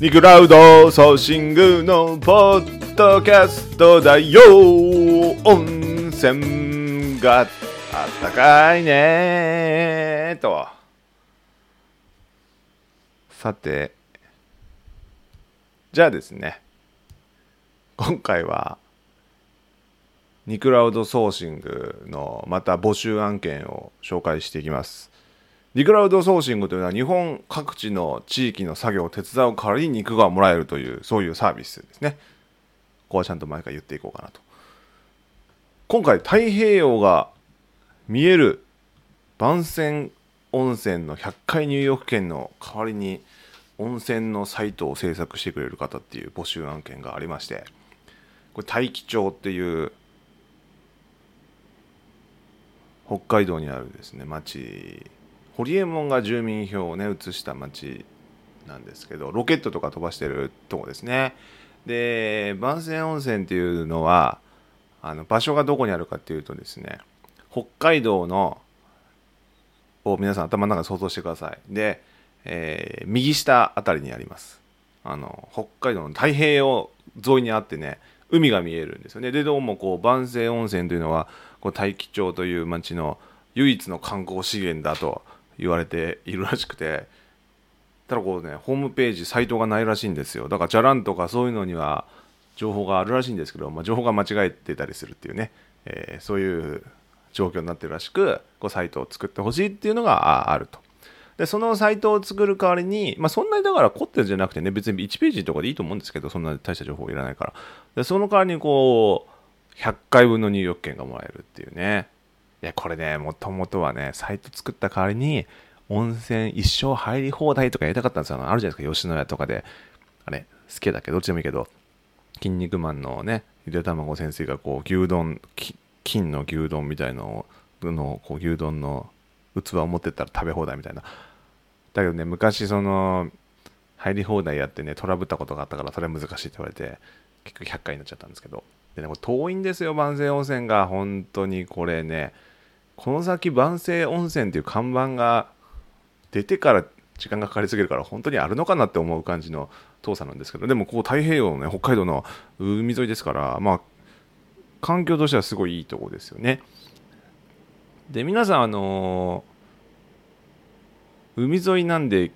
ニクラウドソーシングのポッドキャストだよ。温泉があったかいねと。さてじゃあですね今回はニクラウドソーシングのまた募集案件を紹介していきます。リクラウドソーシングというのは日本各地の地域の作業を手伝う代わりに肉がもらえるというそういうサービスですね。ここはちゃんと毎回言っていこうかなと。今回太平洋が見える番泉温泉の100回入浴券の代わりに温泉のサイトを制作してくれる方っていう募集案件がありましてこれ大樹町っていう北海道にあるですね町堀江門が住民票をね移した町なんですけどロケットとか飛ばしてるとこですね。で番泉温泉っていうのはあの場所がどこにあるかっていうとですね北海道のを皆さん頭の中で想像してください。で、えー、右下あたりにあります。あの北海道の太平洋沿いにあってね海が見えるんですよね。でどうもこう万世温泉というのはこう大樹町という町の唯一の観光資源だと言われているらしくてただこうねホームページサイトがないらしいんですよ。だからじゃらんとかそういうのには情報があるらしいんですけど、まあ、情報が間違えてたりするっていうね、えー、そういう状況になってるらしくこうサイトを作ってほしいっていうのがあると。でそのサイトを作る代わりに、まあ、そんなにだから凝ってるんじゃなくてね別に1ページとかでいいと思うんですけどそんな大した情報いらないから。でその代わりにこう100回分の入浴券がもらえるっていうね。いや、これね、もともとはね、サイト作った代わりに、温泉一生入り放題とかやりたかったんですよ。あるじゃないですか、吉野家とかで。あれ、好きだけどどっちでもいいけど、筋肉マンのね、ゆで卵先生がこう、牛丼、金の牛丼みたいのをの、こう、牛丼の器を持ってったら食べ放題みたいな。だけどね、昔その、入り放題やってね、トラブったことがあったから、それは難しいって言われて、結局100回になっちゃったんですけど。でね、これ遠いんですよ、万世温泉が。本当にこれね、この先万世温泉っていう看板が出てから時間がかかりすぎるから本当にあるのかなって思う感じの遠さなんですけどでもこう太平洋のね北海道の海沿いですからまあ環境としてはすごいいいとこですよねで皆さんあのー、海沿いなんで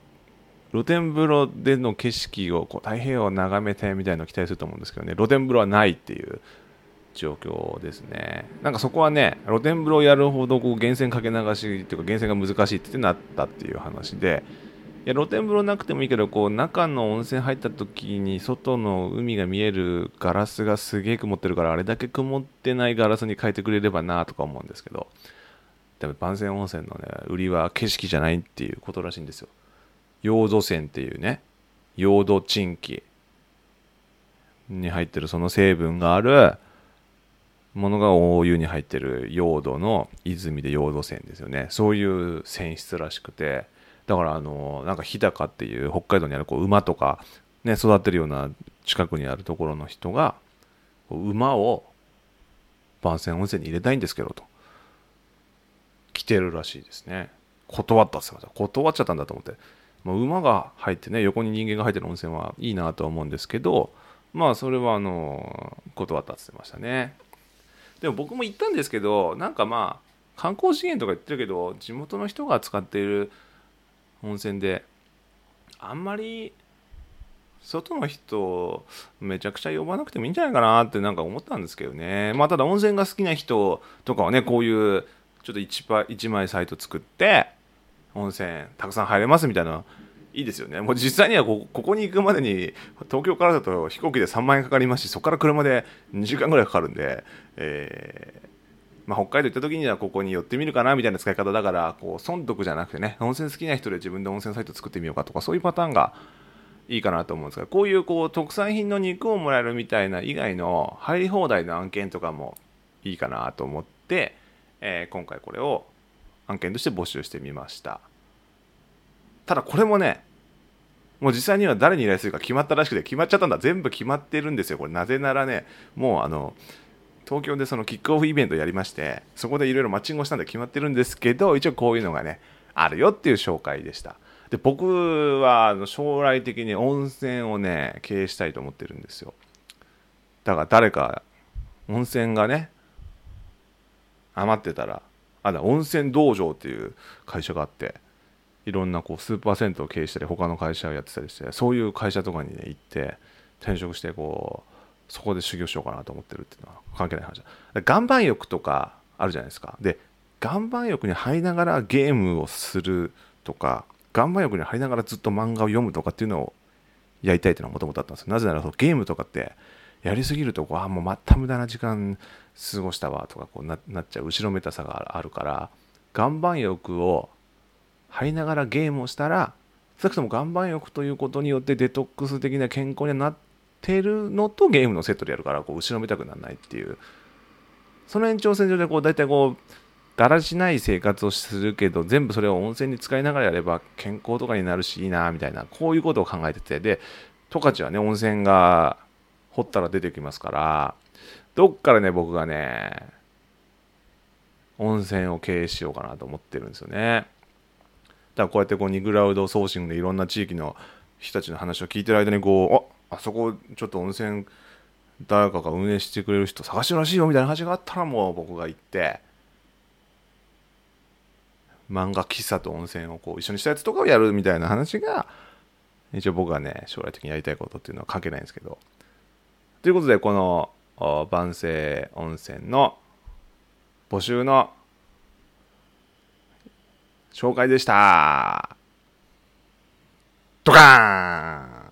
露天風呂での景色をこう太平洋を眺めてみたいなのを期待すると思うんですけどね露天風呂はないっていう状況ですね。なんかそこはね、露天風呂をやるほどこう源泉かけ流しっていうか源泉が難しいってなったっていう話で、いや露天風呂なくてもいいけど、こう中の温泉入った時に外の海が見えるガラスがすげえ曇ってるから、あれだけ曇ってないガラスに変えてくれればなとか思うんですけど、でも番泉温泉のね、売りは景色じゃないっていうことらしいんですよ。溶土泉っていうね、溶土沈気に入ってるその成分があるものが大湯に入ってる溶土の泉で溶土泉ですよね。そういう泉質らしくて。だからあのなんか日高っていう北海道にあるこう馬とかね育ってるような近くにあるところの人が馬を番泉温泉に入れたいんですけどと。来てるらしいですね。断ったっすよ断っちゃったんだと思って。もう馬が入ってね横に人間が入ってる温泉はいいなとは思うんですけどまあそれはあの断ったって言ってましたね。でも僕も行ったんですけどなんかまあ観光資源とか言ってるけど地元の人が使っている温泉であんまり外の人めちゃくちゃ呼ばなくてもいいんじゃないかなってなんか思ったんですけどね。まあただ温泉が好きな人とかはねこういうちょっと 1, 1枚サイト作って温泉たくさん入れますみたいないいですよね。もう実際にはここに行くまでに東京からだと飛行機で3万円かかりますしそこから車で2時間ぐらいかかるんで、えーまあ、北海道行った時にはここに寄ってみるかなみたいな使い方だからこう損得じゃなくてね温泉好きな人で自分で温泉サイト作ってみようかとかそういうパターンがいいかなと思うんですがこういうこう特産品の肉をもらえるみたいな以外の入り放題の案件とかもいいかなと思って、えー、今回これを案件として募集してみました。ただこれもね、もう実際には誰に依頼するか決まったらしくて、決まっちゃったんだ。全部決まってるんですよ。これなぜならね、もうあの、東京でそのキックオフイベントやりまして、そこでいろいろマッチングをしたんで決まってるんですけど、一応こういうのがね、あるよっていう紹介でした。で僕はあの将来的に温泉をね経営したいと思ってるんですよだから誰か温泉がね余ってたらあだ温泉道場っていう会社があっていろんなこうスーパー銭湯を経営したり他の会社をやってたりしてそういう会社とかにね行って転職してこうそこで修行しようかなと思ってるっていうのは関係ない話。だ岩盤浴とかあるじゃないですか。で岩盤浴に入りながらゲームをするとか岩盤浴に入りながらずっと漫画を読むとかっていうのをやりたいっていうのはもともとあったんですなぜならそのゲームとかってやりすぎるとこうあもうまた無駄な時間過ごしたわとかこうななっちゃう後ろめたさがあるから岩盤浴を入りながらゲームをしたら少なくとも岩盤浴ということによってデトックス的な健康にはなってるのとゲームのセットでやるからこう後ろめたくならないっていう。その延長線上でこう大体こうだらしない生活をするけど全部それを温泉に使いながらやれば健康とかになるしいいなみたいなこういうことを考えてて。で十勝はね温泉が掘ったら出てきますからどっからね僕がね温泉を経営しようかなと思ってるんですよね。だからこうやってこうニグラウドソーシングでいろんな地域の人たちの話を聞いてる間にこうああそこちょっと温泉誰かが運営してくれる人探してるらしいよみたいな話があったらもう僕が行って漫画喫茶と温泉をこう一緒にしたやつとかをやるみたいな話が一応僕がね将来的にやりたいことっていうのは関係ないんですけどということでこの万世温泉の募集の紹介でした。ドカーン！